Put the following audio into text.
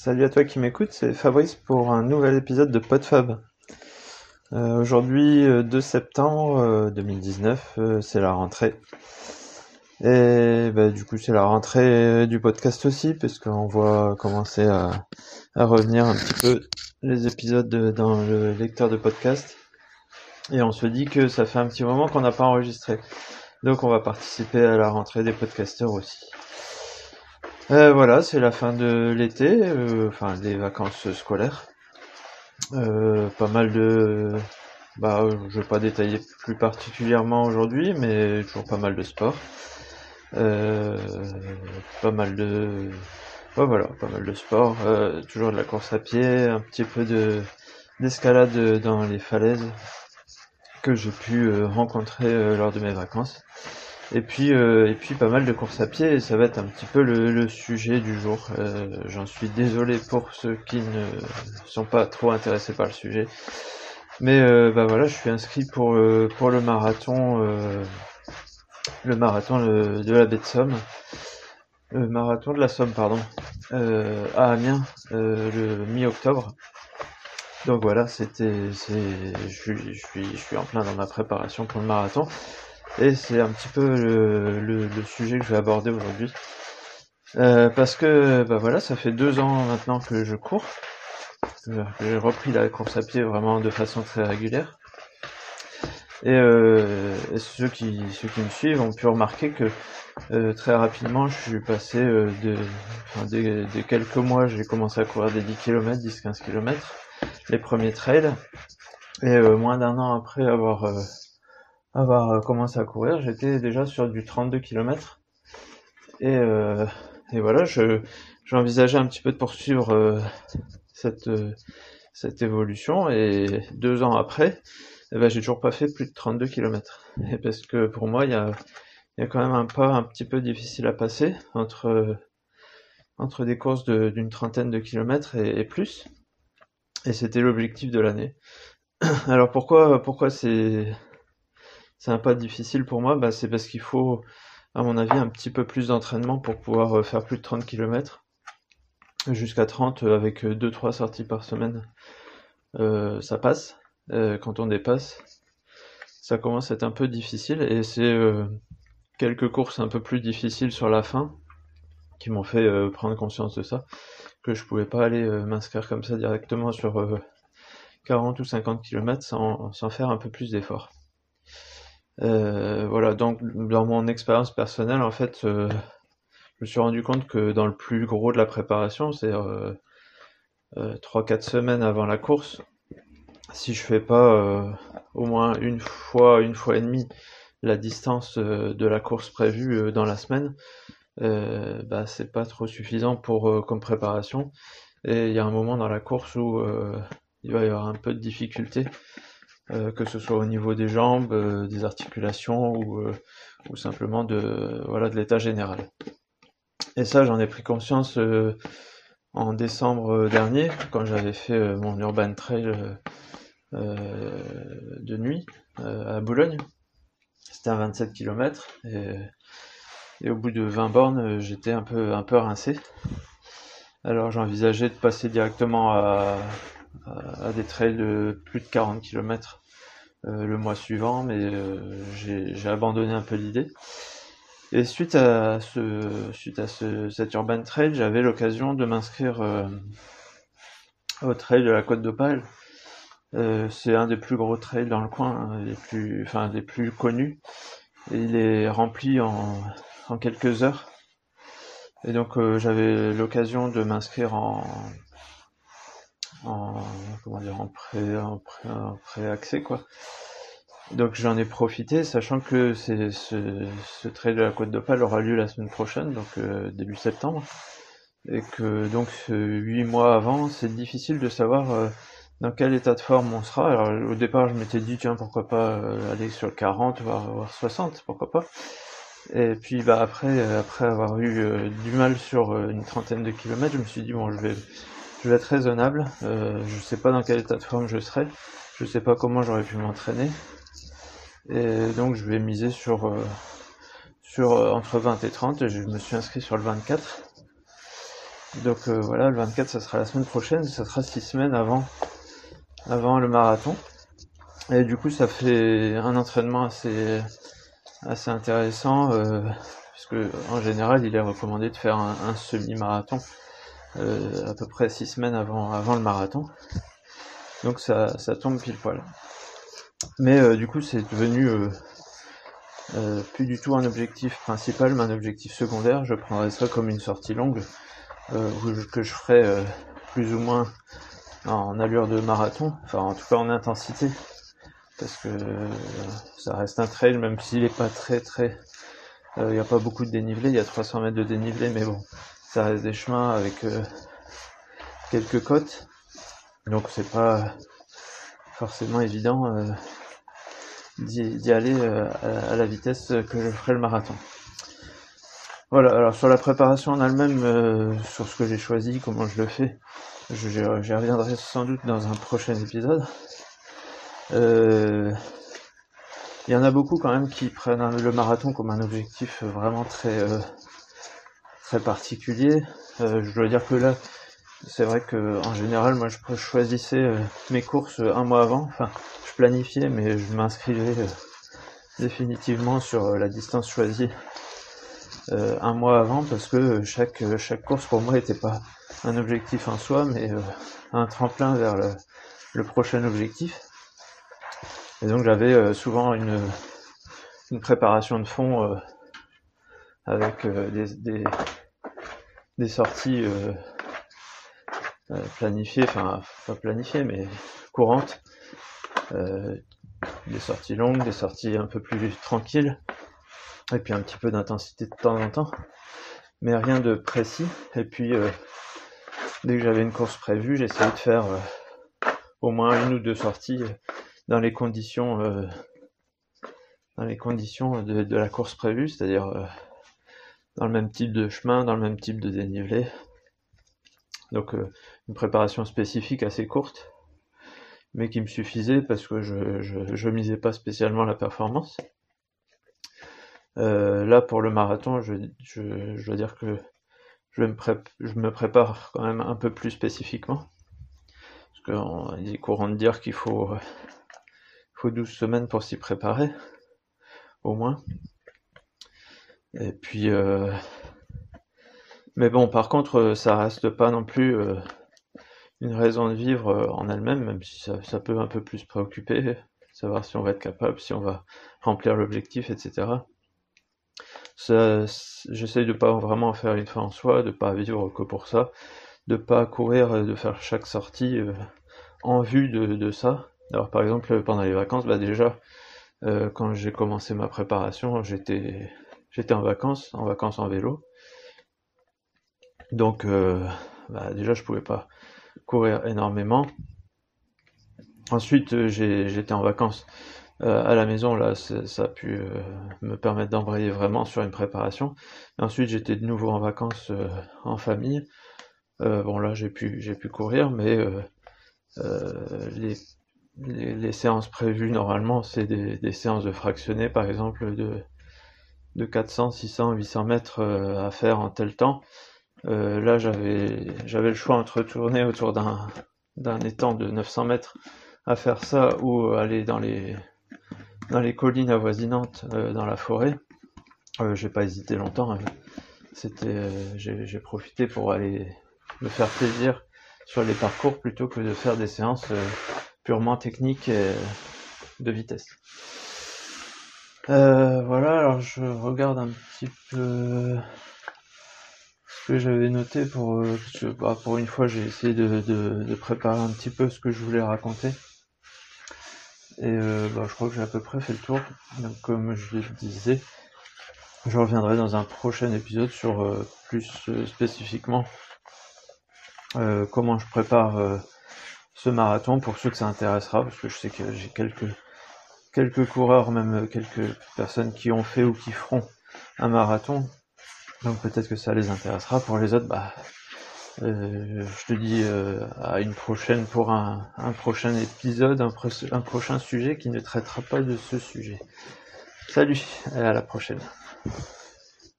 Salut à toi qui m'écoute, c'est Fabrice pour un nouvel épisode de PodFab. Euh, Aujourd'hui, 2 euh, septembre 2019, euh, euh, c'est la rentrée. Et bah, du coup, c'est la rentrée du podcast aussi, parce qu'on voit commencer à, à, revenir un petit peu les épisodes dans le lecteur de podcast. Et on se dit que ça fait un petit moment qu'on n'a pas enregistré. Donc on va participer à la rentrée des podcasteurs aussi. Euh, voilà, c'est la fin de l'été, euh, enfin des vacances scolaires. Euh, pas mal de, bah, je vais pas détailler plus particulièrement aujourd'hui, mais toujours pas mal de sport. pas mal de, voilà, pas mal de sport. toujours de la course à pied, un petit peu de d'escalade dans les falaises que j'ai pu rencontrer lors de mes vacances. Et puis, euh, et puis pas mal de courses à pied, et ça va être un petit peu le, sujet du jour. Euh, j'en suis désolé pour ceux qui ne sont pas trop intéressés par le sujet. Mais euh, bah voilà, je suis inscrit pour, pour le marathon, le marathon de la baie de Somme. Le marathon de la Somme, pardon, à Amiens, le mi-octobre. Donc voilà, c'était, je suis, je suis en plein dans ma préparation pour le marathon. Et c'est un petit peu le, le, sujet que je vais aborder aujourd'hui. Euh, parce que bah voilà, ça fait deux ans maintenant que je cours. J'ai repris la course à pied vraiment de façon très régulière. Et, euh, ceux, qui, ceux qui me suivent ont pu remarquer que euh, très rapidement, je suis passé euh, de, enfin, des, des, quelques mois, j'ai commencé à courir des 10 km, 10-15 km, les premiers trails. Et euh, moins d'un an après avoir avoir euh, commencé à courir, j'étais déjà sur du 32 km. Et, euh, et voilà, je j'envisageais un petit peu de poursuivre euh, cette, cette évolution. Et deux ans après, eh ben, j'ai toujours pas fait plus de 32 km. Et parce que pour moi, il y a, y a quand même un pas un petit peu difficile à passer entre, entre des courses d'une trentaine de kilomètres et, et plus. Et c'était l'objectif de l'année. Alors pourquoi, pourquoi c'est c'est un pas difficile pour moi, bah, c'est parce qu'il faut, à mon avis, un petit peu plus d'entraînement pour pouvoir euh, faire plus de 30 km. Jusqu'à 30 euh, avec 2-3 euh, sorties par semaine. ça passe. quand on dépasse, ça commence à être un peu difficile et c'est quelques courses un peu plus difficiles sur la fin qui m'ont fait prendre conscience de ça, que je pouvais pas aller m'inscrire comme ça directement sur 40 ou 50 km sans, sans faire un peu plus d'efforts. Euh, voilà, donc dans mon expérience personnelle, en fait, euh, je me suis rendu compte que dans le plus gros de la préparation, c'est euh, 3-4 semaines avant la course, si je fais pas au moins une fois, une fois et demie la distance de la course prévue dans la semaine, bah c'est pas trop suffisant pour comme préparation. Et il y a un moment dans la course où il va y avoir un peu de difficulté euh, que ce soit au niveau des jambes, euh, des articulations ou, euh, ou simplement de voilà de l'état général. Et ça, j'en ai pris conscience en décembre dernier quand j'avais fait mon urban trail de nuit à Boulogne. C'était à 27 km et, et, au bout de 20 bornes, j'étais un peu un peu rincé. Alors j'envisageais de passer directement à, à, des trails de plus de 40 km euh, le mois suivant, mais euh, j'ai abandonné un peu l'idée. Et suite à ce, suite à ce, cet urban trail, j'avais l'occasion de m'inscrire euh, au trail de la Côte d'Opale. Euh, c'est un des plus gros trails dans le coin, hein, les plus, enfin des plus connus. Il est rempli en, en quelques heures. Et donc j'avais l'occasion de m'inscrire en, en comment dire en pré en pré, en pré accès quoi. Donc j'en ai profité, sachant que ce, ce trail de la Côte d'Opale aura lieu la semaine prochaine, donc euh, début septembre, et que donc huit mois avant, c'est difficile de savoir euh, dans quel état de forme on sera. Alors au départ, je m'étais dit tiens pourquoi pas euh, aller sur le 40 voire, voire 60, pourquoi pas. Et puis bah après après avoir eu du mal sur une trentaine de kilomètres, je me suis dit bon je vais je vais être raisonnable. Euh, je sais pas dans quel état de forme je serai. Je sais pas comment j'aurais pu m'entraîner. Et donc je vais miser sur, euh, sur euh, entre 20 et 30. je me suis inscrit sur le 24. Donc voilà, le 24, ça sera la semaine prochaine, ça sera six semaines avant, avant le marathon. Et du coup, ça fait un entraînement assez, assez intéressant, euh, puisque en général, il est recommandé de faire un, semi-marathon à peu près six semaines avant, avant le marathon. Donc ça, ça tombe pile poil. Mais euh, du coup, c'est devenu plus du tout un objectif principal, mais un objectif secondaire. Je prendrais ça comme une sortie longue que je ferai plus ou moins en allure de marathon, enfin en tout cas en intensité parce que ça reste un trail, même s'il est pas très très... Il euh, n'y a pas beaucoup de dénivelé, il y a 300 mètres de dénivelé, mais bon, ça reste des chemins avec euh, quelques côtes, donc c'est pas forcément évident euh, d'y aller à, la vitesse que je ferai le marathon. Voilà, alors sur la préparation en elle-même, sur ce que j'ai choisi, comment je le fais, j'y reviendrai sans doute dans un prochain épisode. Euh, il y en a beaucoup quand même qui prennent le marathon comme un objectif vraiment très euh, très particulier. Euh, je dois dire que là, c'est vrai que en général, moi, je choisissais mes courses un mois avant. Enfin, je planifiais, mais je m'inscrivais définitivement sur la distance choisie un mois avant parce que chaque chaque course pour moi n'était pas un objectif en soi, mais un tremplin vers le prochain objectif. Et donc j'avais euh, souvent une, une, préparation de fond euh, avec euh, des, des, sorties planifiées, enfin pas planifiées mais courantes, des sorties longues, des sorties un peu plus tranquilles, et puis un petit peu d'intensité de temps en temps, mais rien de précis. Et puis dès que j'avais une course prévue, j'essayais de faire au moins une ou deux sorties dans les conditions euh, dans les conditions de, la course prévue, c'est-à-dire euh, dans le même type de chemin, dans le même type de dénivelé. Donc euh, une préparation spécifique assez courte, mais qui me suffisait parce que je, je, je misais pas spécialement la performance. là pour le marathon, je, je, dois dire que je me, je me prépare quand même un peu plus spécifiquement. Parce qu'il est courant de dire qu'il faut faut 12 semaines pour s'y préparer, au moins. Et puis, euh... mais bon, par contre, ça reste pas non plus euh, une raison de vivre euh, en elle-même, même si ça, ça, peut un peu plus préoccuper, savoir si on va être capable, si on va remplir l'objectif, etc. J'essaye de pas vraiment faire une fin en soi, de pas vivre que pour ça, de pas courir, de faire chaque sortie euh, en vue de, de ça, alors par exemple pendant les vacances, bah déjà euh, quand j'ai commencé ma préparation, j'étais j'étais en vacances, en vacances en vélo. Donc euh, bah, déjà je pouvais pas courir énormément. Ensuite euh, j'étais en vacances à la maison, là ça a pu me permettre d'embrayer vraiment sur une préparation. ensuite j'étais de nouveau en vacances en famille. bon là j'ai pu j'ai pu courir, mais les séances prévues normalement, c'est des, séances de fractionnés, par exemple, de, de 400, 600, 800 mètres euh, à faire en tel temps. Euh, là, j'avais j'avais le choix entre tourner autour d'un d'un étang de 900 mètres à faire ça ou aller dans les dans les collines avoisinantes euh, dans la forêt. j'ai pas hésité longtemps. Hein. C'était j'ai profité pour aller me faire plaisir sur les parcours plutôt que de faire des séances purement technique de vitesse. Euh, voilà, alors je regarde un petit peu ce que j'avais noté pour euh, bah, une fois j'ai essayé de, préparer un petit peu ce que je voulais raconter. Et euh, bah, je crois que j'ai à peu près fait le tour. Donc comme je le disais, je reviendrai dans un prochain épisode sur plus spécifiquement comment je prépare ce marathon pour ceux que ça intéressera, parce que je sais que j'ai quelques quelques coureurs, même quelques personnes qui ont fait ou qui feront un marathon. Donc peut-être que ça les intéressera. Pour les autres, bah, euh, je te dis euh, à une prochaine pour un, un prochain épisode, un, un, prochain sujet qui ne traitera pas de ce sujet. Salut, et à la prochaine.